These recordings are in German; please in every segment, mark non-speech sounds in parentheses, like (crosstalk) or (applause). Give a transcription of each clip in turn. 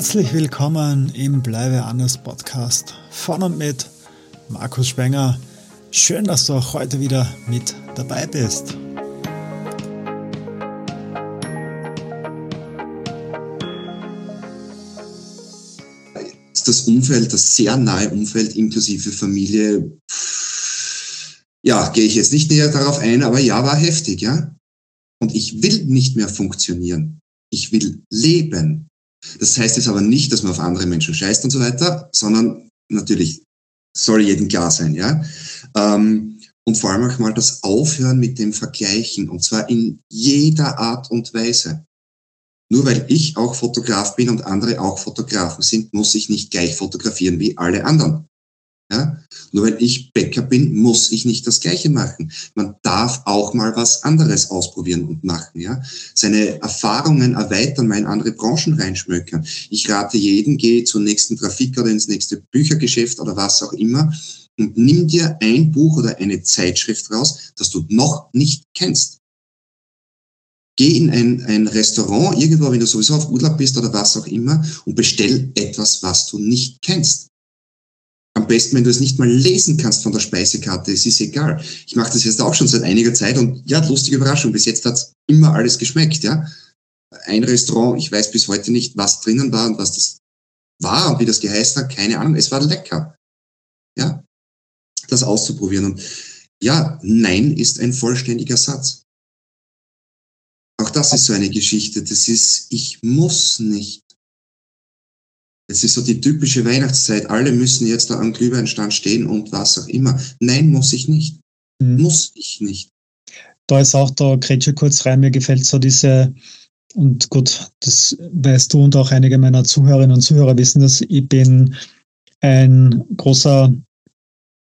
Herzlich willkommen im Bleibe anders Podcast von und mit Markus Spenger. Schön, dass du auch heute wieder mit dabei bist. Das Umfeld, das sehr nahe Umfeld inklusive Familie, ja, gehe ich jetzt nicht näher darauf ein, aber ja, war heftig, ja. Und ich will nicht mehr funktionieren. Ich will leben. Das heißt jetzt aber nicht, dass man auf andere Menschen scheißt und so weiter, sondern natürlich soll jedem klar sein, ja. Ähm, und vor allem auch mal das Aufhören mit dem Vergleichen und zwar in jeder Art und Weise. Nur weil ich auch Fotograf bin und andere auch Fotografen sind, muss ich nicht gleich fotografieren wie alle anderen. Ja? Nur weil ich Bäcker bin, muss ich nicht das Gleiche machen. Man darf auch mal was anderes ausprobieren und machen. Ja? Seine Erfahrungen erweitern, mal in andere Branchen reinschmökern. Ich rate jeden, geh zum nächsten Trafik oder ins nächste Büchergeschäft oder was auch immer und nimm dir ein Buch oder eine Zeitschrift raus, das du noch nicht kennst. Geh in ein, ein Restaurant irgendwo, wenn du sowieso auf Urlaub bist oder was auch immer und bestell etwas, was du nicht kennst. Am besten, wenn du es nicht mal lesen kannst von der Speisekarte, es ist egal. Ich mache das jetzt auch schon seit einiger Zeit und ja, lustige Überraschung, bis jetzt hat's immer alles geschmeckt, ja. Ein Restaurant, ich weiß bis heute nicht, was drinnen war und was das war und wie das geheißen hat, keine Ahnung, es war lecker. Ja, das auszuprobieren. Und ja, Nein ist ein vollständiger Satz. Auch das ist so eine Geschichte. Das ist, ich muss nicht. Es ist so die typische Weihnachtszeit. Alle müssen jetzt da am Glühweinstand stehen und was auch immer. Nein, muss ich nicht. Mhm. Muss ich nicht. Da ist auch, da Grätsche kurz rein, mir gefällt so diese, und gut, das weißt du und auch einige meiner Zuhörerinnen und Zuhörer wissen das, ich bin ein großer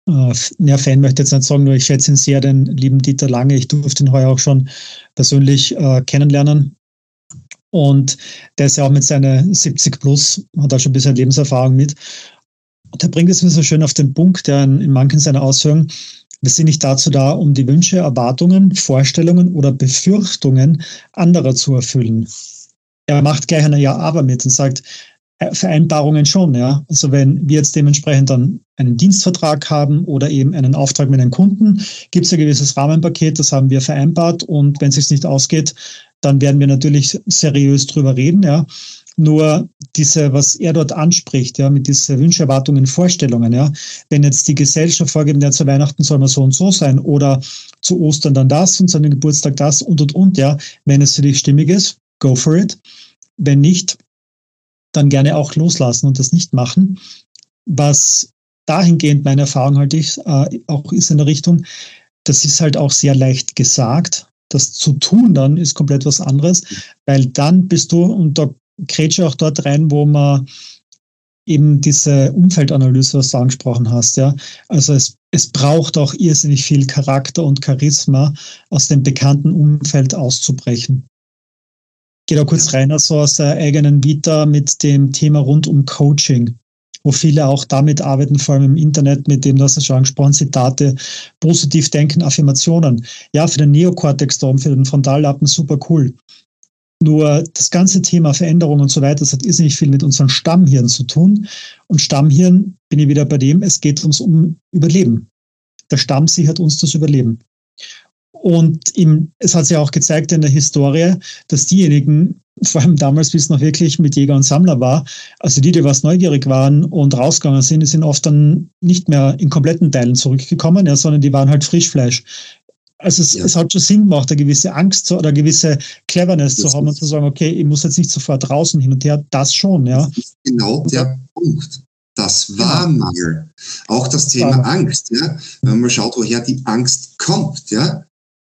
äh, ja, Fan möchte ich jetzt nicht sagen, nur ich schätze ihn sehr, den lieben Dieter Lange. Ich durfte ihn heuer auch schon persönlich äh, kennenlernen. Und der ist ja auch mit seiner 70 plus, hat auch schon ein bisschen Lebenserfahrung mit. Und er bringt es mir so schön auf den Punkt, der in, in manchen seiner Ausführungen, wir sind nicht dazu da, um die Wünsche, Erwartungen, Vorstellungen oder Befürchtungen anderer zu erfüllen. Er macht gleich eine Ja-Aber mit und sagt, äh, Vereinbarungen schon, ja. Also wenn wir jetzt dementsprechend dann einen Dienstvertrag haben oder eben einen Auftrag mit einem Kunden, gibt es ein gewisses Rahmenpaket, das haben wir vereinbart und wenn es sich nicht ausgeht, dann werden wir natürlich seriös drüber reden, ja. Nur diese, was er dort anspricht, ja, mit diesen Wünsche, Erwartungen, Vorstellungen, ja, wenn jetzt die Gesellschaft vorgibt, ja, zu Weihnachten soll man so und so sein oder zu Ostern dann das und zu einem Geburtstag das und und und, ja, wenn es für dich stimmig ist, go for it. Wenn nicht, dann gerne auch loslassen und das nicht machen. Was dahingehend meine Erfahrung halt ich, äh, auch ist in der Richtung, das ist halt auch sehr leicht gesagt, das zu tun dann ist komplett was anderes, weil dann bist du, und da grätsche auch dort rein, wo man eben diese Umfeldanalyse, was du angesprochen hast, ja. Also es, es braucht auch irrsinnig viel Charakter und Charisma, aus dem bekannten Umfeld auszubrechen. Geht auch kurz rein, also aus der eigenen Vita mit dem Thema rund um Coaching wo viele auch damit arbeiten, vor allem im Internet, mit dem, du hast es schon angesprochen, Zitate, positiv denken, Affirmationen. Ja, für den Neokortex da für den Frontallappen super cool. Nur das ganze Thema Veränderung und so weiter, das hat irrsinnig viel mit unserem Stammhirn zu tun. Und Stammhirn, bin ich wieder bei dem, es geht uns um Überleben. Der Stamm sichert uns das Überleben. Und im, es hat sich auch gezeigt in der Historie, dass diejenigen, vor allem damals, wie es noch wirklich mit Jäger und Sammler war, also die, die was neugierig waren und rausgegangen sind, die sind oft dann nicht mehr in kompletten Teilen zurückgekommen, ja, sondern die waren halt Frischfleisch. Also es, ja. es hat schon Sinn gemacht, eine gewisse Angst zu, oder eine gewisse Cleverness das zu haben und zu sagen, okay, ich muss jetzt nicht sofort draußen hin und her, das schon, ja. Das ist genau der Punkt. Das war genau. Mangel. Auch das Thema Angst, ja. Wenn man schaut, woher die Angst kommt, ja.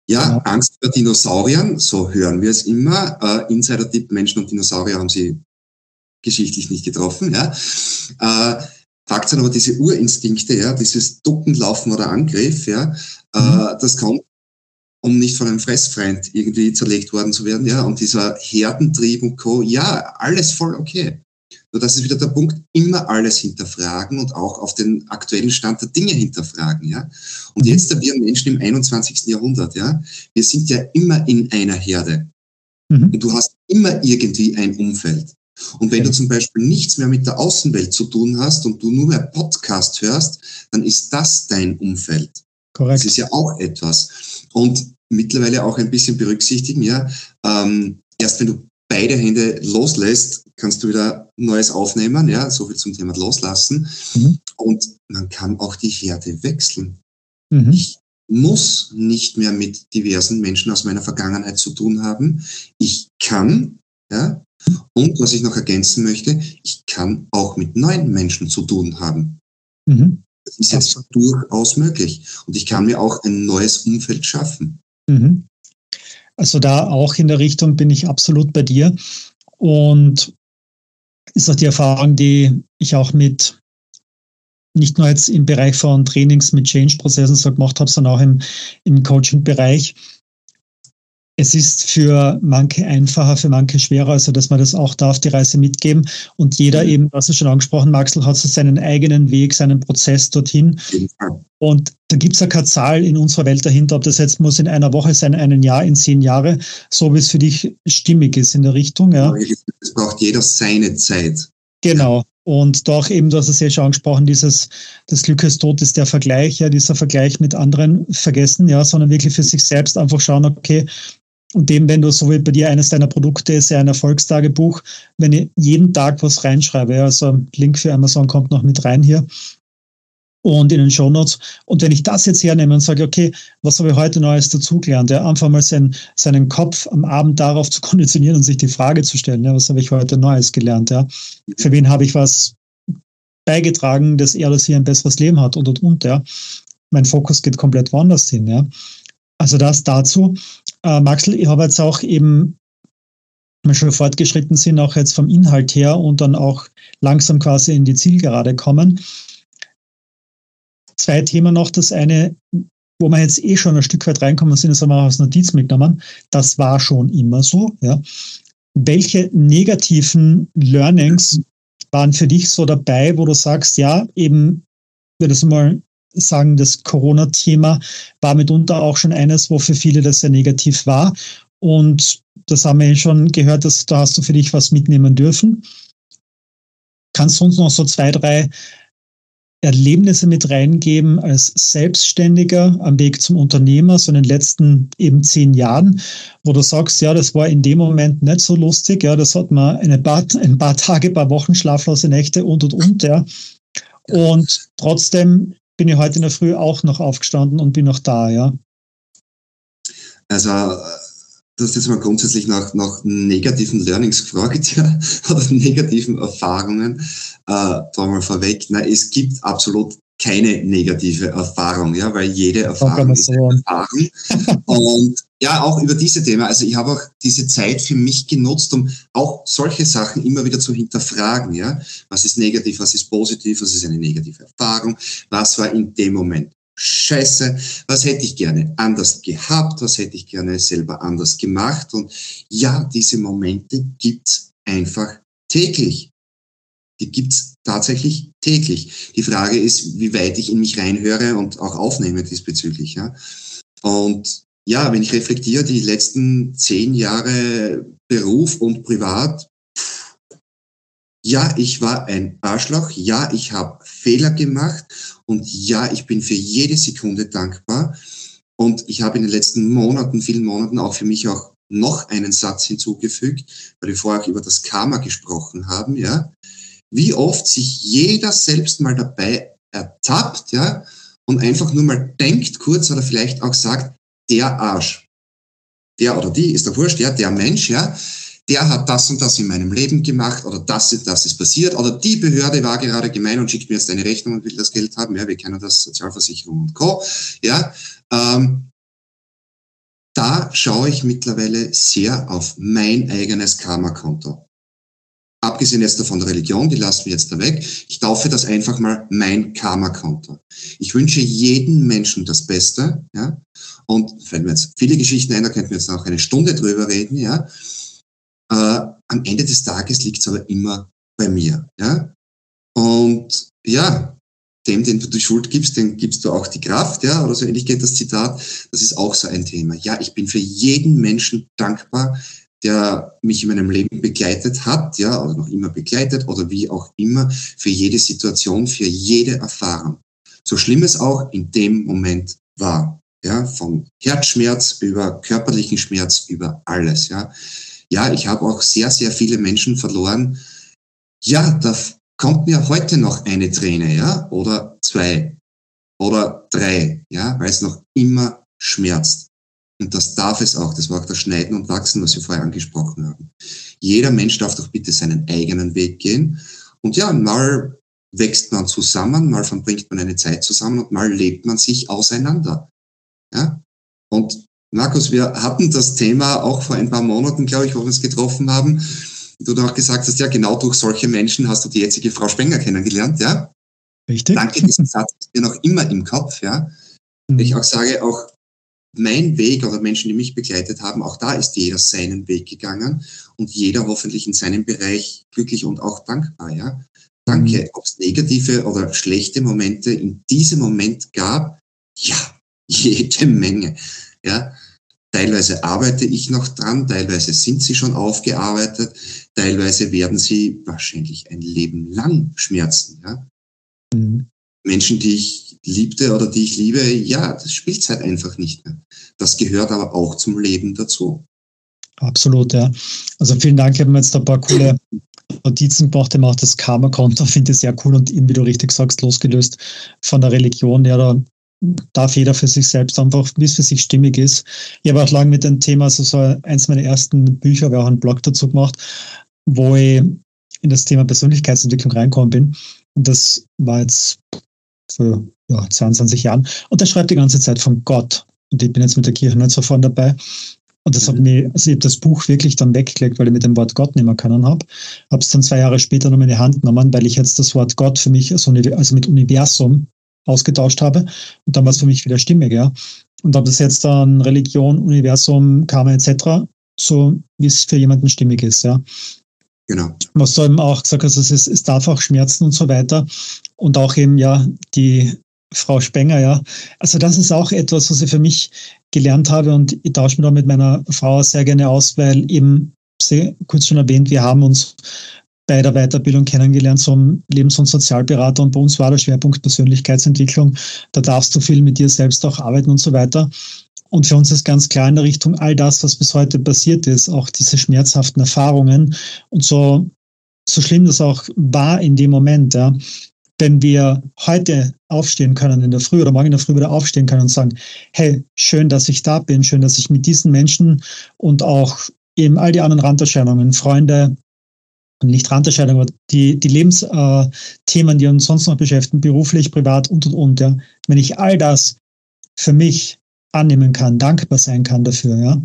Ja, genau. Angst vor Dinosauriern, so hören wir es immer. Äh, Insider-Tipp, Menschen und Dinosaurier haben sie geschichtlich nicht getroffen. Ja. Äh, Fakt sind aber diese Urinstinkte, ja, dieses Ducken, Laufen oder Angriff, ja, äh, mhm. äh, das kommt, um nicht von einem Fressfeind irgendwie zerlegt worden zu werden, ja, und dieser Herdentrieb und Co., ja, alles voll okay. Nur das ist wieder der Punkt, immer alles hinterfragen und auch auf den aktuellen Stand der Dinge hinterfragen, ja. Und jetzt da wir Menschen im 21. Jahrhundert, ja, wir sind ja immer in einer Herde. Mhm. Und du hast immer irgendwie ein Umfeld. Und wenn du zum Beispiel nichts mehr mit der Außenwelt zu tun hast und du nur mehr Podcast hörst, dann ist das dein Umfeld. Korrekt. Das ist ja auch etwas. Und mittlerweile auch ein bisschen berücksichtigen, ja, ähm, erst wenn du beide Hände loslässt, kannst du wieder Neues aufnehmen, ja, so viel zum Thema loslassen. Mhm. Und man kann auch die Herde wechseln. Mhm. Ich muss nicht mehr mit diversen Menschen aus meiner Vergangenheit zu tun haben. Ich kann, ja, und was ich noch ergänzen möchte, ich kann auch mit neuen Menschen zu tun haben. Mhm. Das ist jetzt durchaus möglich. Und ich kann mir auch ein neues Umfeld schaffen. Mhm. Also da auch in der Richtung bin ich absolut bei dir. Und ist auch die Erfahrung, die ich auch mit nicht nur jetzt im Bereich von Trainings mit Change-Prozessen so gemacht habe, sondern auch im, im Coaching-Bereich es ist für manche einfacher, für manche schwerer, also dass man das auch da auf die Reise mitgeben. Und jeder mhm. eben, was du schon angesprochen, Maxel, hat so seinen eigenen Weg, seinen Prozess dorthin. Und da gibt es ja keine Zahl in unserer Welt dahinter, ob das jetzt muss in einer Woche sein, einen Jahr, in zehn Jahre, so wie es für dich stimmig ist in der Richtung. Ja. Es braucht jeder seine Zeit. Genau. Und doch eben, du hast es ja schon angesprochen, dieses, das Glück ist tot ist der Vergleich, ja, dieser Vergleich mit anderen vergessen, ja, sondern wirklich für sich selbst einfach schauen, okay, und dem, wenn du so wie bei dir eines deiner Produkte ist ja ein Erfolgstagebuch, wenn ich jeden Tag was reinschreibe, also Link für Amazon kommt noch mit rein hier und in den Show Notes. Und wenn ich das jetzt hernehme und sage, okay, was habe ich heute Neues dazugelernt? Ja, einfach mal seinen, seinen Kopf am Abend darauf zu (laughs) konditionieren und sich die Frage zu stellen, ja, was habe ich heute Neues gelernt? Ja, für wen habe ich was beigetragen, dass er das hier ein besseres Leben hat und und und, ja. Mein Fokus geht komplett woanders hin, ja. Also das dazu. Äh, Maxel, ich habe jetzt auch eben, wenn wir schon fortgeschritten sind, auch jetzt vom Inhalt her und dann auch langsam quasi in die Zielgerade kommen. Zwei Themen noch. Das eine, wo wir jetzt eh schon ein Stück weit reinkommen sind, das haben wir auch als Notiz mitgenommen. Das war schon immer so. Ja. Welche negativen Learnings waren für dich so dabei, wo du sagst, ja, eben, wir das mal sagen, das Corona-Thema war mitunter auch schon eines, wo für viele das sehr negativ war. Und das haben wir ja schon gehört, dass da hast du für dich was mitnehmen dürfen. Kannst du uns noch so zwei, drei Erlebnisse mit reingeben als Selbstständiger am Weg zum Unternehmer, so in den letzten eben zehn Jahren, wo du sagst, ja, das war in dem Moment nicht so lustig, ja, das hat man eine paar, (laughs) ein paar Tage, ein paar Wochen schlaflose Nächte und und und, ja. Und trotzdem bin ich heute in der Früh auch noch aufgestanden und bin noch da, ja. Also, du hast jetzt mal grundsätzlich nach, nach negativen Learnings gefragt, (laughs) ja, oder negativen Erfahrungen. Äh, da mal vorweg, na, es gibt absolut keine negative Erfahrung, ja, weil jede Erfahrung ist eine Erfahrung. (laughs) Und ja, auch über diese Themen. Also ich habe auch diese Zeit für mich genutzt, um auch solche Sachen immer wieder zu hinterfragen, ja. Was ist negativ, was ist positiv, was ist eine negative Erfahrung, was war in dem Moment scheiße, was hätte ich gerne anders gehabt, was hätte ich gerne selber anders gemacht. Und ja, diese Momente gibt's einfach täglich. Die gibt's tatsächlich täglich. Die Frage ist, wie weit ich in mich reinhöre und auch aufnehme diesbezüglich. Ja. Und ja, wenn ich reflektiere, die letzten zehn Jahre Beruf und Privat, ja, ich war ein Arschloch, ja, ich habe Fehler gemacht und ja, ich bin für jede Sekunde dankbar. Und ich habe in den letzten Monaten, vielen Monaten auch für mich auch noch einen Satz hinzugefügt, weil wir vorher über das Karma gesprochen haben, ja. Wie oft sich jeder selbst mal dabei ertappt, ja, und einfach nur mal denkt kurz oder vielleicht auch sagt, der Arsch, der oder die, ist doch wurscht, ja, der Mensch, ja, der hat das und das in meinem Leben gemacht oder das und das ist passiert oder die Behörde war gerade gemein und schickt mir jetzt eine Rechnung und will das Geld haben, ja, wir kennen das, Sozialversicherung und Co., ja, ähm, da schaue ich mittlerweile sehr auf mein eigenes Karma-Konto. Abgesehen jetzt davon der Religion, die lassen wir jetzt da weg. Ich taufe das einfach mal mein Karma-Konto. Ich wünsche jedem Menschen das Beste, ja. Und fällt mir jetzt viele Geschichten ein, da könnten wir jetzt auch eine Stunde drüber reden, ja. Äh, am Ende des Tages liegt es aber immer bei mir, ja. Und ja, dem, den du die Schuld gibst, den gibst du auch die Kraft, ja, oder so ähnlich geht das Zitat. Das ist auch so ein Thema. Ja, ich bin für jeden Menschen dankbar, der mich in meinem Leben begleitet hat, ja, oder noch immer begleitet oder wie auch immer, für jede Situation, für jede Erfahrung. So schlimm es auch in dem Moment war, ja, von Herzschmerz über körperlichen Schmerz, über alles, ja. Ja, ich habe auch sehr, sehr viele Menschen verloren. Ja, da kommt mir heute noch eine Träne, ja, oder zwei oder drei, ja, weil es noch immer schmerzt. Und das darf es auch. Das war auch das Schneiden und Wachsen, was wir vorher angesprochen haben. Jeder Mensch darf doch bitte seinen eigenen Weg gehen. Und ja, mal wächst man zusammen, mal verbringt man eine Zeit zusammen und mal lebt man sich auseinander. Ja? Und Markus, wir hatten das Thema auch vor ein paar Monaten, glaube ich, wo wir uns getroffen haben. Du auch gesagt hast, ja, genau durch solche Menschen hast du die jetzige Frau Spenger kennengelernt, ja? Richtig. Danke, diesen Satz ist mir noch immer im Kopf, ja. Mhm. Ich auch sage, auch mein Weg oder Menschen, die mich begleitet haben, auch da ist jeder seinen Weg gegangen und jeder hoffentlich in seinem Bereich glücklich und auch dankbar, ja. Danke. Mhm. Ob es negative oder schlechte Momente in diesem Moment gab, ja, (laughs) jede Menge, ja. Teilweise arbeite ich noch dran, teilweise sind sie schon aufgearbeitet, teilweise werden sie wahrscheinlich ein Leben lang schmerzen, ja. Mhm. Menschen, die ich liebte oder die ich liebe, ja, das spielt halt einfach nicht mehr. Das gehört aber auch zum Leben dazu. Absolut, ja. Also vielen Dank, ich habe mir jetzt ein paar coole Notizen gemacht, eben auch das Karma-Konto, (laughs) finde ich sehr cool und eben, wie du richtig sagst, losgelöst von der Religion, ja, da darf jeder für sich selbst einfach, wie es für sich stimmig ist. Ich habe auch lange mit dem Thema, also so eins meiner ersten Bücher, habe auch einen Blog dazu gemacht, wo ich in das Thema Persönlichkeitsentwicklung reinkommen bin. Und das war jetzt vor ja, 22 Jahren. Und der schreibt die ganze Zeit von Gott. Und ich bin jetzt mit der Kirche nicht so vorne dabei. Und das hat mir, also ich habe das Buch wirklich dann weggelegt, weil ich mit dem Wort Gott nicht mehr können habe. Habe es dann zwei Jahre später noch in die Hand genommen, weil ich jetzt das Wort Gott für mich, also, also mit Universum ausgetauscht habe. Und dann war es für mich wieder stimmig, ja. Und habe das jetzt dann Religion, Universum, Karma etc., so wie es für jemanden stimmig ist, ja. Genau. Was du eben auch gesagt hast, es, es darf auch schmerzen und so weiter. Und auch eben, ja, die Frau Spenger, ja. Also das ist auch etwas, was ich für mich gelernt habe und ich tausche mich da mit meiner Frau sehr gerne aus, weil eben, sehr kurz schon erwähnt, wir haben uns bei der Weiterbildung kennengelernt zum Lebens- und Sozialberater und bei uns war der Schwerpunkt Persönlichkeitsentwicklung. Da darfst du viel mit dir selbst auch arbeiten und so weiter. Und für uns ist ganz klar in der Richtung all das, was bis heute passiert ist, auch diese schmerzhaften Erfahrungen und so, so schlimm das auch war in dem Moment, ja. Wenn wir heute aufstehen können in der Früh oder morgen in der Früh wieder aufstehen können und sagen, hey, schön, dass ich da bin, schön, dass ich mit diesen Menschen und auch eben all die anderen Randerscheinungen, Freunde, nicht Randerscheinungen, aber die, die Lebensthemen, äh, die uns sonst noch beschäftigen, beruflich, privat und und und, ja. Wenn ich all das für mich annehmen kann, dankbar sein kann dafür, ja.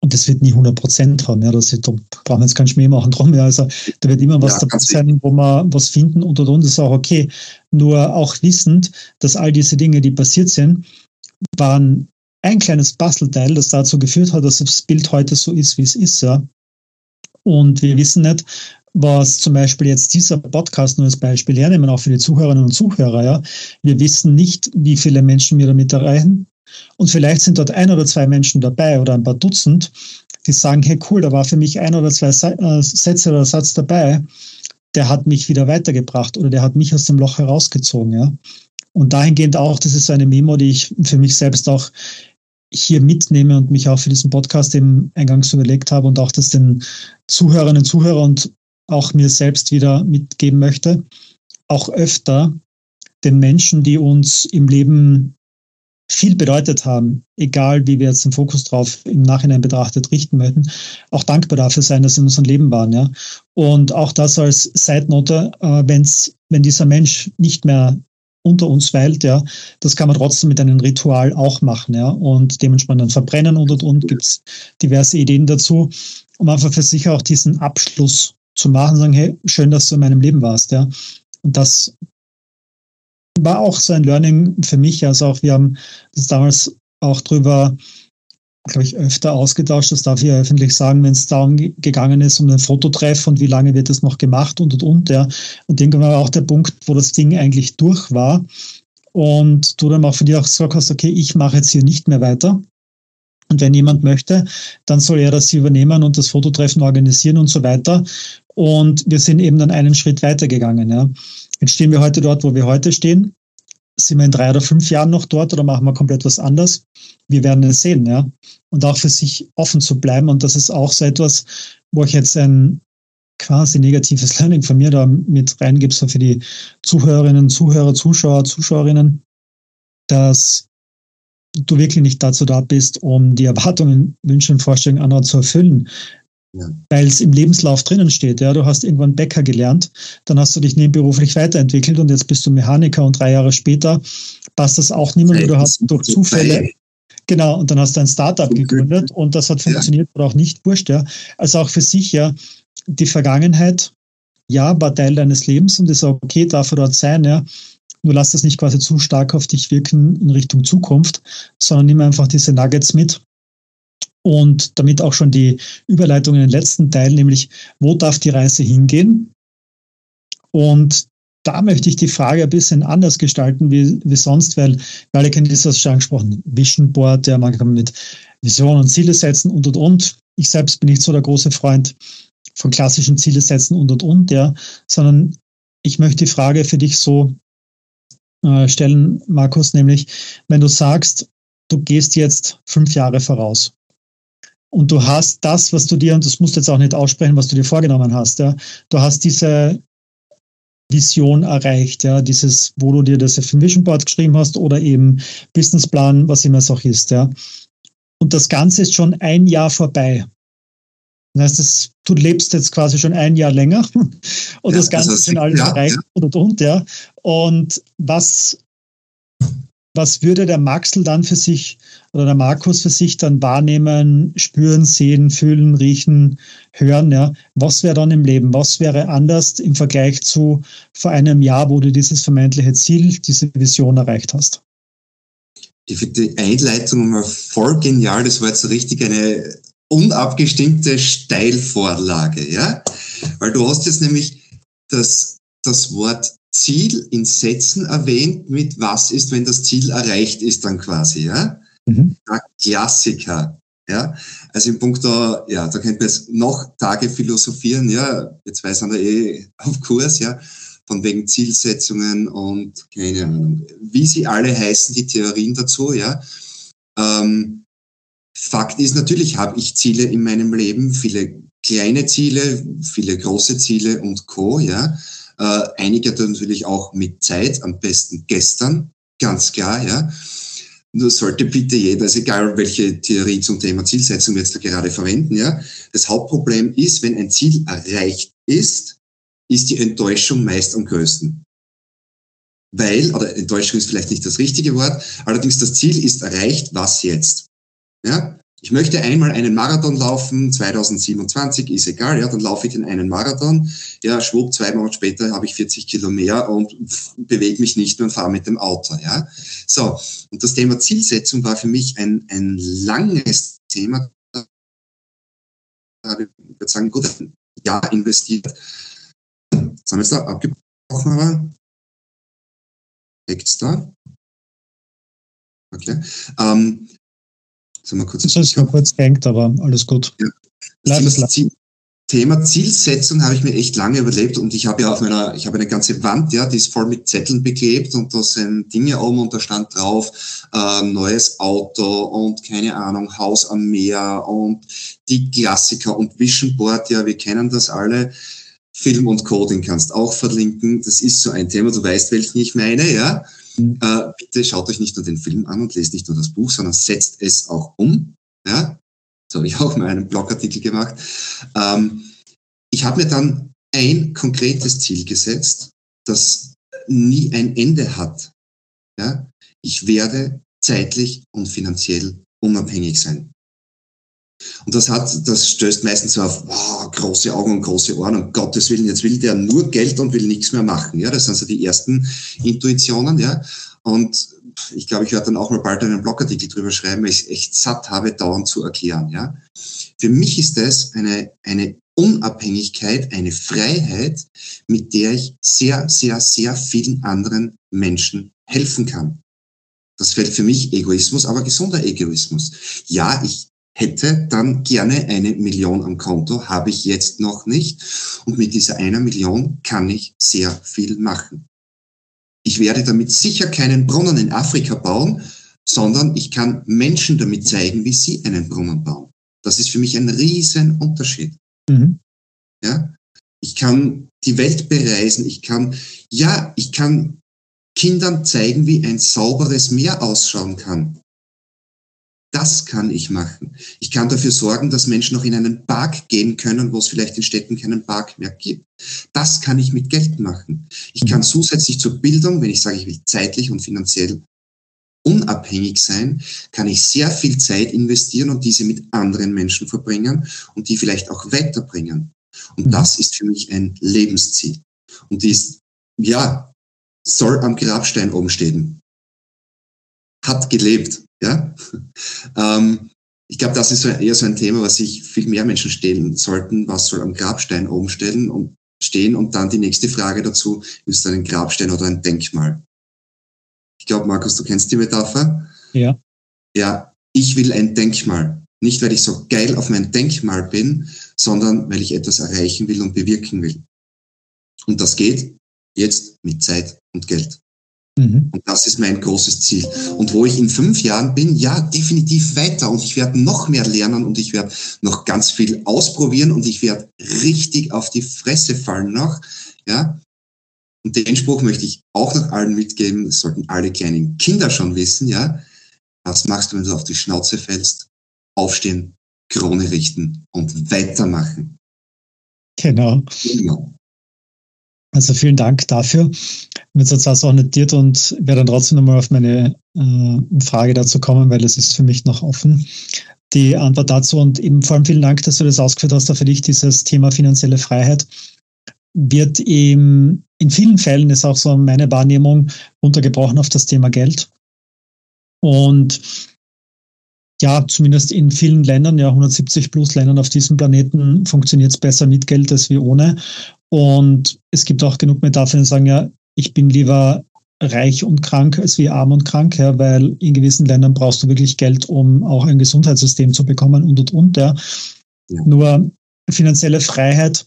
Und das wird nie 100 Prozent haben, ja. Das, da brauchen wir jetzt keinen Schmäh machen drum, ja. Also, da wird immer was ja, dabei sein, wo wir was finden und und und. Das ist auch okay. Nur auch wissend, dass all diese Dinge, die passiert sind, waren ein kleines Bastelteil, das dazu geführt hat, dass das Bild heute so ist, wie es ist, ja. Und wir wissen nicht, was zum Beispiel jetzt dieser Podcast nur als Beispiel hernehmen, auch für die Zuhörerinnen und Zuhörer, ja. Wir wissen nicht, wie viele Menschen wir damit erreichen. Und vielleicht sind dort ein oder zwei Menschen dabei oder ein paar Dutzend, die sagen, hey cool, da war für mich ein oder zwei äh, Sätze oder Satz dabei, der hat mich wieder weitergebracht oder der hat mich aus dem Loch herausgezogen, ja. Und dahingehend auch, das ist so eine Memo, die ich für mich selbst auch hier mitnehme und mich auch für diesen Podcast eben eingangs überlegt habe und auch das den Zuhörerinnen und Zuhörern und auch mir selbst wieder mitgeben möchte, auch öfter den Menschen, die uns im Leben viel bedeutet haben, egal wie wir jetzt den Fokus drauf im Nachhinein betrachtet richten möchten, auch dankbar dafür sein, dass sie in unserem Leben waren. Ja? Und auch das als Seitnote, äh, wenn's, wenn dieser Mensch nicht mehr unter uns weilt, ja, das kann man trotzdem mit einem Ritual auch machen, ja, und dementsprechend dann verbrennen und und und gibt's diverse Ideen dazu, um einfach für sich auch diesen Abschluss zu machen, sagen, hey, schön, dass du in meinem Leben warst, ja. Und das war auch so ein Learning für mich. Also auch wir haben das damals auch drüber, glaube ich, öfter ausgetauscht. Das darf ich ja öffentlich sagen, wenn es darum gegangen ist, um den Fototreff und wie lange wird das noch gemacht und und und. Ja. Und irgendwann war auch der Punkt, wo das Ding eigentlich durch war. Und du dann auch für dich auch gesagt hast, okay, ich mache jetzt hier nicht mehr weiter. Und wenn jemand möchte, dann soll er das übernehmen und das Fototreffen organisieren und so weiter. Und wir sind eben dann einen Schritt weitergegangen. Ja. Jetzt stehen wir heute dort, wo wir heute stehen. Sind wir in drei oder fünf Jahren noch dort oder machen wir komplett was anderes? Wir werden es sehen, ja. Und auch für sich offen zu bleiben. Und das ist auch so etwas, wo ich jetzt ein quasi negatives Learning von mir da mit reingebe, so für die Zuhörerinnen, Zuhörer, Zuschauer, Zuschauerinnen, dass du wirklich nicht dazu da bist, um die Erwartungen, Wünsche und Vorstellungen anderer zu erfüllen. Ja. Weil es im Lebenslauf drinnen steht, ja, du hast irgendwann Bäcker gelernt, dann hast du dich nebenberuflich weiterentwickelt und jetzt bist du Mechaniker und drei Jahre später passt das auch nicht mehr, du hast durch Zufälle, genau, und dann hast du ein Startup gegründet und das hat funktioniert ja. oder auch nicht, wurscht, ja. Also auch für sich, ja, die Vergangenheit, ja, war Teil deines Lebens und ist auch okay, darf er dort sein, ja. Nur lass das nicht quasi zu stark auf dich wirken in Richtung Zukunft, sondern nimm einfach diese Nuggets mit. Und damit auch schon die Überleitung in den letzten Teil, nämlich wo darf die Reise hingehen? Und da möchte ich die Frage ein bisschen anders gestalten wie, wie sonst, weil, weil ihr kennt das schon angesprochen, Vision Board, ja, man kann mit Visionen und Ziele setzen und und und. Ich selbst bin nicht so der große Freund von klassischen Ziele setzen und und und, ja, sondern ich möchte die Frage für dich so äh, stellen, Markus, nämlich wenn du sagst, du gehst jetzt fünf Jahre voraus und du hast das, was du dir, und das musst du jetzt auch nicht aussprechen, was du dir vorgenommen hast, ja, du hast diese Vision erreicht, ja, dieses, wo du dir das dem Vision Board geschrieben hast oder eben Businessplan, was immer es auch ist, ja. Und das Ganze ist schon ein Jahr vorbei. Das heißt, das, du lebst jetzt quasi schon ein Jahr länger (laughs) und ja, das Ganze ist schon alles ja, erreicht ja. und, und, ja. Und was, was würde der Maxel dann für sich oder der Markus für sich dann wahrnehmen, spüren, sehen, fühlen, riechen, hören, ja? Was wäre dann im Leben? Was wäre anders im Vergleich zu vor einem Jahr, wo du dieses vermeintliche Ziel, diese Vision erreicht hast? Ich finde die Einleitung mal voll genial. Das war jetzt so richtig eine unabgestimmte Steilvorlage, ja? Weil du hast jetzt nämlich das, das Wort Ziel in Sätzen erwähnt mit was ist, wenn das Ziel erreicht ist dann quasi, ja? Mhm. Klassiker, ja? Also im Punkt da, ja, da könnte man jetzt noch Tage philosophieren, ja? Jetzt weiß man eh (laughs) auf Kurs, ja? Von wegen Zielsetzungen und keine Ahnung, wie sie alle heißen, die Theorien dazu, ja? Ähm, Fakt ist natürlich, habe ich Ziele in meinem Leben, viele kleine Ziele, viele große Ziele und Co. Ja, äh, einige natürlich auch mit Zeit, am besten gestern, ganz klar. Ja, sollte bitte jeder, ist egal welche Theorie zum Thema Zielsetzung wir jetzt da gerade verwenden. Ja, das Hauptproblem ist, wenn ein Ziel erreicht ist, ist die Enttäuschung meist am größten. Weil, oder Enttäuschung ist vielleicht nicht das richtige Wort, allerdings das Ziel ist erreicht, was jetzt? Ja? Ich möchte einmal einen Marathon laufen, 2027, ist egal, ja, dann laufe ich den einen Marathon. Ja, schwupp, zwei Monate später habe ich 40 Kilo mehr und bewege mich nicht mehr und fahre mit dem Auto, ja. So. Und das Thema Zielsetzung war für mich ein, ein langes Thema. Ich würde sagen, gut, ein Jahr investiert. Jetzt haben wir es da abgebrochen, aber Hackt's da? Okay. Ähm, Sollen wir kurz das ist kurz gehängt, aber alles gut. Ja. Das Thema, Ziel, Thema Zielsetzung habe ich mir echt lange überlebt und ich habe ja auf meiner, ich habe eine ganze Wand, ja, die ist voll mit Zetteln beklebt und da sind Dinge oben und da stand drauf, äh, neues Auto und keine Ahnung, Haus am Meer und die Klassiker und Vision Board, ja, wir kennen das alle. Film und Coding kannst auch verlinken. Das ist so ein Thema, du weißt, welchen ich meine, ja. Mhm. Äh, bitte schaut euch nicht nur den Film an und lest nicht nur das Buch, sondern setzt es auch um. Ja? So habe ich auch mal einen Blogartikel gemacht. Ähm, ich habe mir dann ein konkretes Ziel gesetzt, das nie ein Ende hat. Ja? Ich werde zeitlich und finanziell unabhängig sein. Und das hat, das stößt meistens auf wow, große Augen und große Ohren. Um Gottes Willen, jetzt will der nur Geld und will nichts mehr machen. Ja, das sind so die ersten Intuitionen. Ja, und ich glaube, ich werde dann auch mal bald einen Blogartikel drüber schreiben, weil ich es echt satt habe, dauernd zu erklären. Ja, für mich ist das eine eine Unabhängigkeit, eine Freiheit, mit der ich sehr, sehr, sehr vielen anderen Menschen helfen kann. Das fällt für mich Egoismus, aber gesunder Egoismus. Ja, ich hätte dann gerne eine Million am Konto, habe ich jetzt noch nicht. Und mit dieser einer Million kann ich sehr viel machen. Ich werde damit sicher keinen Brunnen in Afrika bauen, sondern ich kann Menschen damit zeigen, wie sie einen Brunnen bauen. Das ist für mich ein riesen Unterschied. Mhm. Ja, ich kann die Welt bereisen. Ich kann, ja, ich kann Kindern zeigen, wie ein sauberes Meer ausschauen kann. Das kann ich machen. Ich kann dafür sorgen, dass Menschen noch in einen Park gehen können, wo es vielleicht in Städten keinen Park mehr gibt. Das kann ich mit Geld machen. Ich kann zusätzlich zur Bildung, wenn ich sage, ich will zeitlich und finanziell unabhängig sein, kann ich sehr viel Zeit investieren und diese mit anderen Menschen verbringen und die vielleicht auch weiterbringen. Und mhm. das ist für mich ein Lebensziel. Und die ist, ja, soll am Grabstein oben stehen. Hat gelebt, ja. ähm, ich glaube, das ist so eher so ein Thema, was sich viel mehr Menschen stellen sollten. Was soll am Grabstein oben stehen und stehen? Und dann die nächste Frage dazu, ist ein Grabstein oder ein Denkmal? Ich glaube, Markus, du kennst die Metapher. Ja. Ja, ich will ein Denkmal. Nicht, weil ich so geil auf mein Denkmal bin, sondern weil ich etwas erreichen will und bewirken will. Und das geht jetzt mit Zeit und Geld. Mhm. Und das ist mein großes Ziel. Und wo ich in fünf Jahren bin, ja, definitiv weiter. Und ich werde noch mehr lernen und ich werde noch ganz viel ausprobieren und ich werde richtig auf die Fresse fallen noch. Ja. Und den Spruch möchte ich auch noch allen mitgeben. Das sollten alle kleinen Kinder schon wissen, ja. Was machst du, wenn du auf die Schnauze fällst? aufstehen, Krone richten und weitermachen. Genau. genau. Also vielen Dank dafür. Habe jetzt zwar auch notiert und werde dann trotzdem nochmal auf meine äh, Frage dazu kommen, weil es ist für mich noch offen. Die Antwort dazu und eben vor allem vielen Dank, dass du das ausgeführt hast, da für dich dieses Thema finanzielle Freiheit wird eben in vielen Fällen ist auch so meine Wahrnehmung untergebrochen auf das Thema Geld. Und ja, zumindest in vielen Ländern, ja 170 plus Ländern auf diesem Planeten funktioniert es besser mit Geld als wie ohne. Und es gibt auch genug Metaphern, die sagen, ja, ich bin lieber reich und krank als wie arm und krank, ja, weil in gewissen Ländern brauchst du wirklich Geld, um auch ein Gesundheitssystem zu bekommen und und und. Ja. ja. Nur finanzielle Freiheit,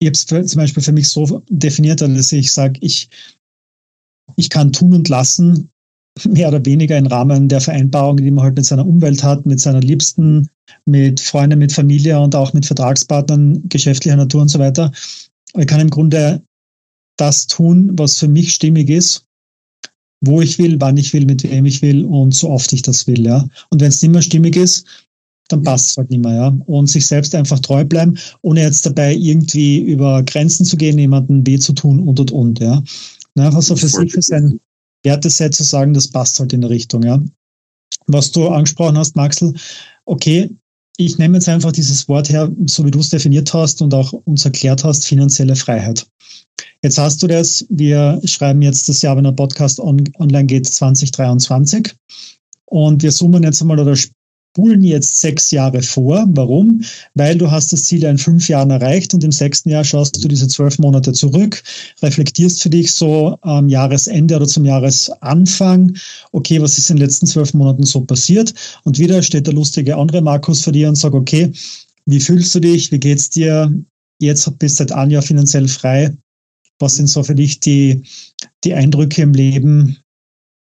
ich habe es zum Beispiel für mich so definiert, dass ich sage, ich, ich kann tun und lassen, mehr oder weniger im Rahmen der Vereinbarungen, die man halt mit seiner Umwelt hat, mit seiner Liebsten, mit Freunden, mit Familie und auch mit Vertragspartnern geschäftlicher Natur und so weiter. Ich kann im Grunde das tun, was für mich stimmig ist, wo ich will, wann ich will, mit wem ich will und so oft ich das will, ja. Und wenn es nicht mehr stimmig ist, dann passt es halt nicht mehr, ja. Und sich selbst einfach treu bleiben, ohne jetzt dabei irgendwie über Grenzen zu gehen, jemanden weh zu tun und und und, ja. Einfach so für sich für sein, Wertesätze sagen, das passt halt in der Richtung, ja. Was du angesprochen hast, Maxel, okay, ich nehme jetzt einfach dieses Wort her, so wie du es definiert hast und auch uns erklärt hast, finanzielle Freiheit. Jetzt hast du das, wir schreiben jetzt das Jahr, wenn der Podcast on, online geht, 2023. Und wir zoomen jetzt einmal oder spulen jetzt sechs Jahre vor. Warum? Weil du hast das Ziel in fünf Jahren erreicht und im sechsten Jahr schaust du diese zwölf Monate zurück, reflektierst für dich so am Jahresende oder zum Jahresanfang, okay, was ist in den letzten zwölf Monaten so passiert? Und wieder steht der lustige andere Markus vor dir und sagt, okay, wie fühlst du dich? Wie geht's dir? Jetzt bist du seit einem Jahr finanziell frei. Was sind so für dich die, die Eindrücke im Leben?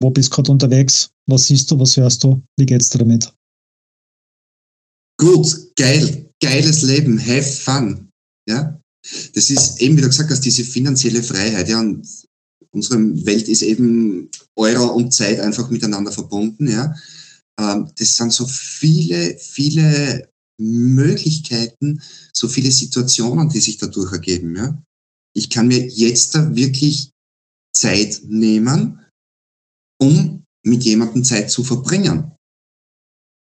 Wo bist du gerade unterwegs? Was siehst du? Was hörst du? Wie geht's dir damit? gut, geil, geiles Leben, have fun. Ja, das ist eben, wie du gesagt hast, diese finanzielle Freiheit. Ja, und unsere Welt ist eben Euro und Zeit einfach miteinander verbunden. Ja, ähm, das sind so viele, viele Möglichkeiten, so viele Situationen, die sich dadurch ergeben. Ja, ich kann mir jetzt da wirklich Zeit nehmen, um mit jemandem Zeit zu verbringen.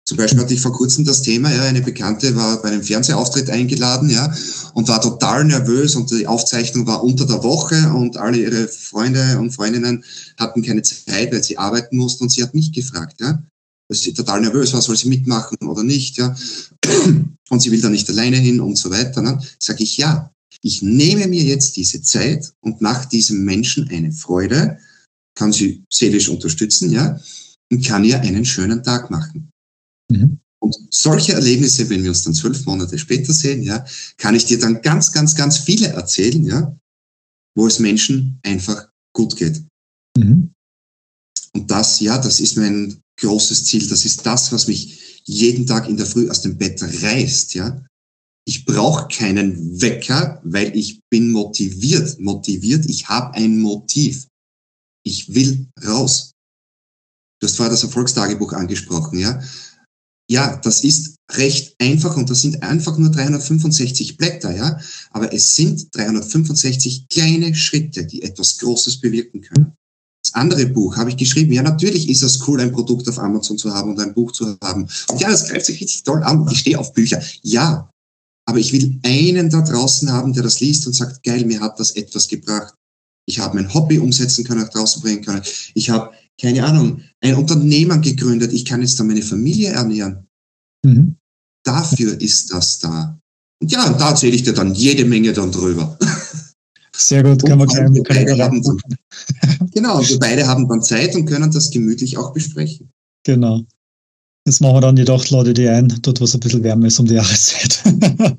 Zum Beispiel hatte ich vor kurzem das Thema, ja, eine Bekannte war bei einem Fernsehauftritt eingeladen, ja, und war total nervös und die Aufzeichnung war unter der Woche und alle ihre Freunde und Freundinnen hatten keine Zeit, weil sie arbeiten mussten und sie hat mich gefragt, ja. Sie ist total nervös war, soll sie mitmachen oder nicht, ja. (clears throat) Und sie will da nicht alleine hin und so weiter. Ne? Sag ich, ja, ich nehme mir jetzt diese Zeit und mache diesem Menschen eine Freude, kann sie seelisch unterstützen, ja, und kann ihr einen schönen Tag machen. Mhm. Und solche Erlebnisse, wenn wir uns dann zwölf Monate später sehen, ja, kann ich dir dann ganz, ganz, ganz viele erzählen, ja, wo es Menschen einfach gut geht. Mhm. Und das, ja, das ist mein großes Ziel. Das ist das, was mich jeden Tag in der Früh aus dem Bett reißt, ja. Ich brauche keinen Wecker, weil ich bin motiviert. Motiviert, ich habe ein Motiv. Ich will raus. Du hast vorher das Erfolgstagebuch angesprochen, ja. Ja, das ist recht einfach und das sind einfach nur 365 Blätter, ja. Aber es sind 365 kleine Schritte, die etwas Großes bewirken können. Das andere Buch habe ich geschrieben. Ja, natürlich ist es cool, ein Produkt auf Amazon zu haben und ein Buch zu haben. Und ja, das greift sich richtig toll an. Ich stehe auf Bücher. Ja. Aber ich will einen da draußen haben, der das liest und sagt, geil, mir hat das etwas gebracht. Ich habe mein Hobby umsetzen können, nach draußen bringen können. Ich habe keine Ahnung, ein Unternehmen gegründet, ich kann jetzt dann meine Familie ernähren. Mhm. Dafür ist das da. Und ja, und da erzähle ich dir dann jede Menge dann drüber. Sehr gut, kann man gleich mit haben dann, Genau, und wir beide haben dann Zeit und können das gemütlich auch besprechen. Genau. Jetzt machen wir dann jedoch Leute die ein, dort wo es ein bisschen wärmer ist um die Jahreszeit. (laughs)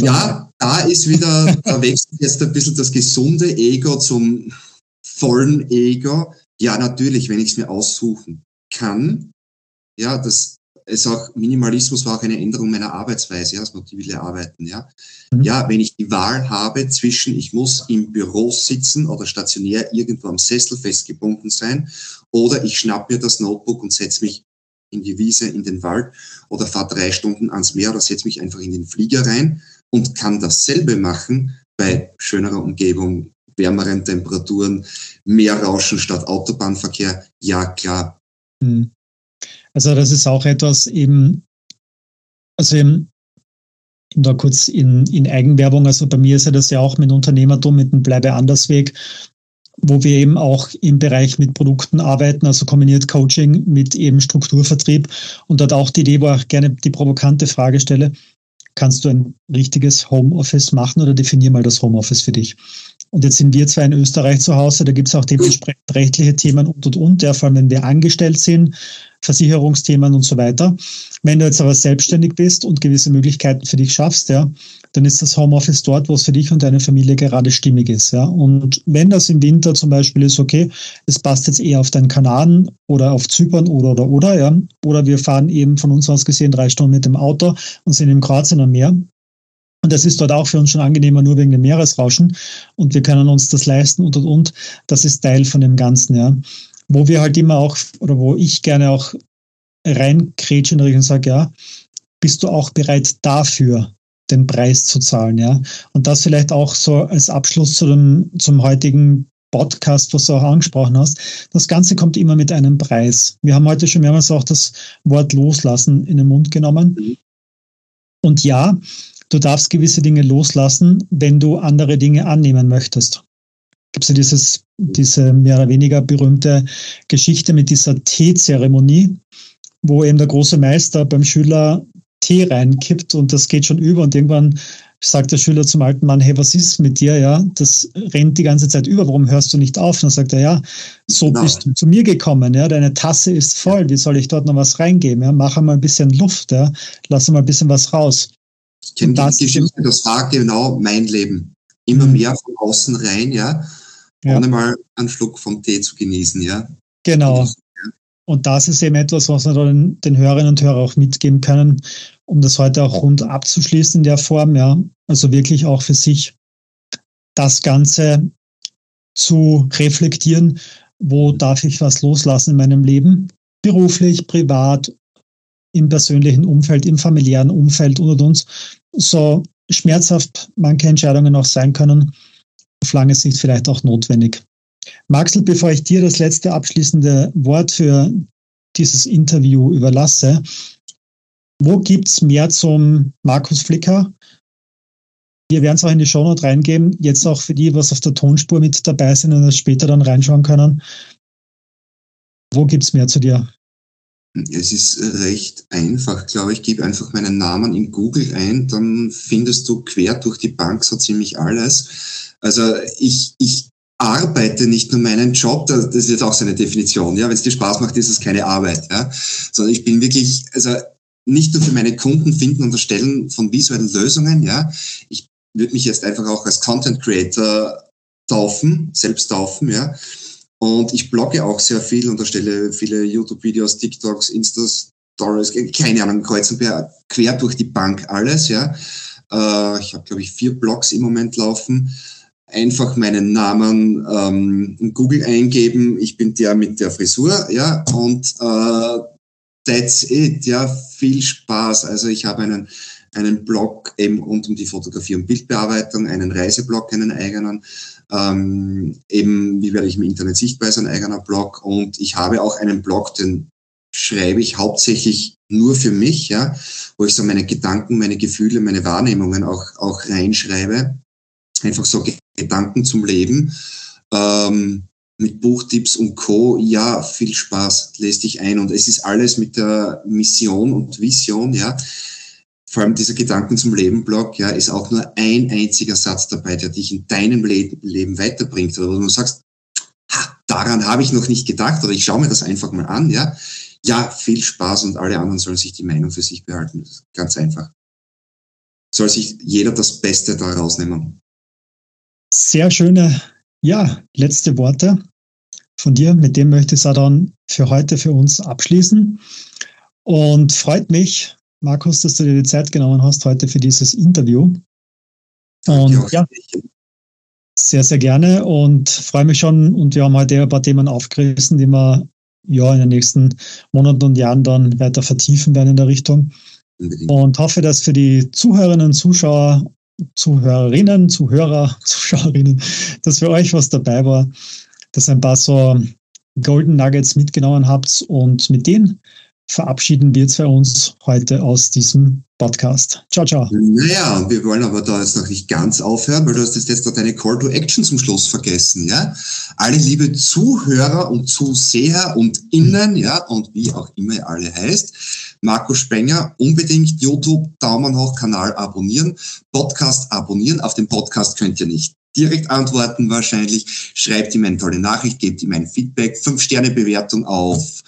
ja, da ist wieder, da wechselt jetzt ein bisschen das gesunde Ego zum vollen Ego. Ja, natürlich, wenn ich es mir aussuchen kann, ja, das ist auch, Minimalismus war auch eine Änderung meiner Arbeitsweise, ja, das mobile Arbeiten, ja. Mhm. Ja, wenn ich die Wahl habe zwischen, ich muss im Büro sitzen oder stationär irgendwo am Sessel festgebunden sein, oder ich schnapp mir das Notebook und setze mich in die Wiese, in den Wald oder fahre drei Stunden ans Meer oder setze mich einfach in den Flieger rein und kann dasselbe machen bei schönerer Umgebung, wärmeren Temperaturen, mehr Rauschen statt Autobahnverkehr, ja klar. Hm. Also das ist auch etwas eben, also eben, da kurz in, in Eigenwerbung, also bei mir ist ja das ja auch mit Unternehmertum, mit dem Bleibe Andersweg, wo wir eben auch im Bereich mit Produkten arbeiten, also kombiniert Coaching mit eben Strukturvertrieb und dort auch die Idee, wo ich gerne die provokante Frage stelle, kannst du ein richtiges Homeoffice machen oder definier mal das Homeoffice für dich? Und jetzt sind wir zwar in Österreich zu Hause, da gibt es auch dementsprechend rechtliche Themen und und und, ja, vor allem wenn wir angestellt sind, Versicherungsthemen und so weiter. Wenn du jetzt aber selbstständig bist und gewisse Möglichkeiten für dich schaffst, ja, dann ist das Homeoffice dort, wo es für dich und deine Familie gerade stimmig ist. Ja. Und wenn das im Winter zum Beispiel ist, okay, es passt jetzt eher auf deinen Kanaren oder auf Zypern oder oder oder, ja, oder wir fahren eben von uns aus gesehen drei Stunden mit dem Auto und sind im Kroatien am Meer, und das ist dort auch für uns schon angenehmer, nur wegen dem Meeresrauschen. Und wir können uns das leisten und, und, und. Das ist Teil von dem Ganzen, ja. Wo wir halt immer auch, oder wo ich gerne auch reinkrätsche und sage, ja, bist du auch bereit dafür, den Preis zu zahlen, ja? Und das vielleicht auch so als Abschluss zu dem, zum heutigen Podcast, was du auch angesprochen hast. Das Ganze kommt immer mit einem Preis. Wir haben heute schon mehrmals auch das Wort loslassen in den Mund genommen. Und ja, du darfst gewisse Dinge loslassen, wenn du andere Dinge annehmen möchtest. Gibt es ja dieses, diese mehr oder weniger berühmte Geschichte mit dieser Teezeremonie, wo eben der große Meister beim Schüler Tee reinkippt und das geht schon über und irgendwann sagt der Schüler zum alten Mann, hey, was ist mit dir? Ja, das rennt die ganze Zeit über, warum hörst du nicht auf? Und dann sagt er, ja, so genau. bist du zu mir gekommen, ja, deine Tasse ist voll, wie soll ich dort noch was reingeben? Ja, mach einmal ein bisschen Luft, ja, lass mal ein bisschen was raus. Ich kenne die Geschichte, das war genau mein Leben. Immer mhm. mehr von außen rein, ja, ja. ohne mal einen Schluck vom Tee zu genießen, ja. Genau. Und das ist eben etwas, was wir den, den Hörerinnen und Hörern auch mitgeben können, um das heute auch rund abzuschließen in der Form, ja. Also wirklich auch für sich das Ganze zu reflektieren, wo darf ich was loslassen in meinem Leben, beruflich, privat im persönlichen Umfeld, im familiären Umfeld und, und, und. So schmerzhaft manche Entscheidungen auch sein können, auf lange Sicht vielleicht auch notwendig. Maxel, bevor ich dir das letzte abschließende Wort für dieses Interview überlasse, wo gibt es mehr zum Markus Flicker? Wir werden es auch in die Shownote reingeben, jetzt auch für die, was auf der Tonspur mit dabei sind und das später dann reinschauen können. Wo gibt es mehr zu dir? Es ist recht einfach, glaube ich. Gib einfach meinen Namen in Google ein, dann findest du quer durch die Bank so ziemlich alles. Also ich, ich arbeite nicht nur meinen Job, das ist jetzt auch so eine Definition, ja, wenn es dir Spaß macht, ist es keine Arbeit, ja, sondern ich bin wirklich, also nicht nur für meine Kunden finden und erstellen von visuellen Lösungen, ja, ich würde mich jetzt einfach auch als Content Creator taufen, selbst taufen, ja, und ich blogge auch sehr viel und erstelle viele YouTube-Videos, TikToks, Insta-Stories, keine Ahnung, kreuzen quer durch die Bank alles, ja. Äh, ich habe, glaube ich, vier Blogs im Moment laufen einfach meinen Namen ähm, in Google eingeben, ich bin der mit der Frisur, ja, und äh, that's it, ja, viel Spaß. Also ich habe einen, einen Blog eben rund um die Fotografie und Bildbearbeitung, einen Reiseblog, einen eigenen, ähm, eben, wie werde ich im Internet sichtbar, ist ein eigener Blog. Und ich habe auch einen Blog, den schreibe ich hauptsächlich nur für mich, ja, wo ich so meine Gedanken, meine Gefühle, meine Wahrnehmungen auch, auch reinschreibe einfach so Gedanken zum Leben. Ähm, mit Buchtipps und Co. Ja, viel Spaß, lest dich ein. Und es ist alles mit der Mission und Vision, ja. Vor allem dieser Gedanken zum Leben-Blog, ja, ist auch nur ein einziger Satz dabei, der dich in deinem Le Leben weiterbringt. Oder wo du sagst, ha, daran habe ich noch nicht gedacht oder ich schaue mir das einfach mal an, ja. Ja, viel Spaß und alle anderen sollen sich die Meinung für sich behalten. Ganz einfach. Soll sich jeder das Beste da rausnehmen. Sehr schöne, ja, letzte Worte von dir. Mit dem möchte ich es auch dann für heute für uns abschließen. Und freut mich, Markus, dass du dir die Zeit genommen hast heute für dieses Interview. Und ja, sehr, sehr gerne und freue mich schon. Und wir haben heute ein paar Themen aufgerissen, die wir ja in den nächsten Monaten und Jahren dann weiter vertiefen werden in der Richtung. Und hoffe, dass für die Zuhörerinnen und Zuschauer Zuhörerinnen, Zuhörer, (laughs) Zuschauerinnen, dass für euch was dabei war, dass ein paar so Golden Nuggets mitgenommen habt und mit denen verabschieden wir zwei uns heute aus diesem Podcast. Ciao, ciao. Naja, wir wollen aber da jetzt noch nicht ganz aufhören, weil du hast jetzt da deine Call to Action zum Schluss vergessen, ja? Alle liebe Zuhörer und Zuseher und Innen, ja, und wie auch immer ihr alle heißt, Marco Spenger, unbedingt YouTube, Daumen hoch, Kanal abonnieren, Podcast abonnieren. Auf den Podcast könnt ihr nicht direkt antworten wahrscheinlich. Schreibt ihm eine tolle Nachricht, gebt ihm ein Feedback, fünf Sterne Bewertung auf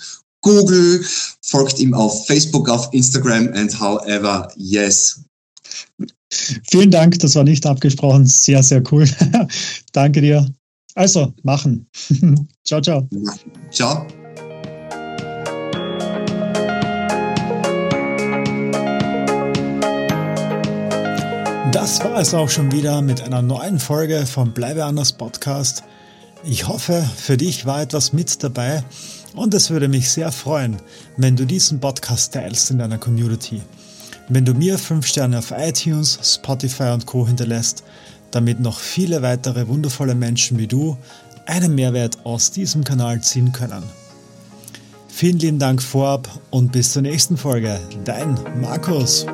Google, folgt ihm auf Facebook, auf Instagram and however, yes. Vielen Dank, das war nicht abgesprochen. Sehr, sehr cool. (laughs) Danke dir. Also, machen. (laughs) ciao, ciao. Ciao. Das war es auch schon wieder mit einer neuen Folge vom Bleibe anders Podcast. Ich hoffe, für dich war etwas mit dabei und es würde mich sehr freuen, wenn du diesen Podcast teilst in deiner Community. Wenn du mir 5 Sterne auf iTunes, Spotify und Co hinterlässt, damit noch viele weitere wundervolle Menschen wie du einen Mehrwert aus diesem Kanal ziehen können. Vielen lieben Dank vorab und bis zur nächsten Folge. Dein Markus.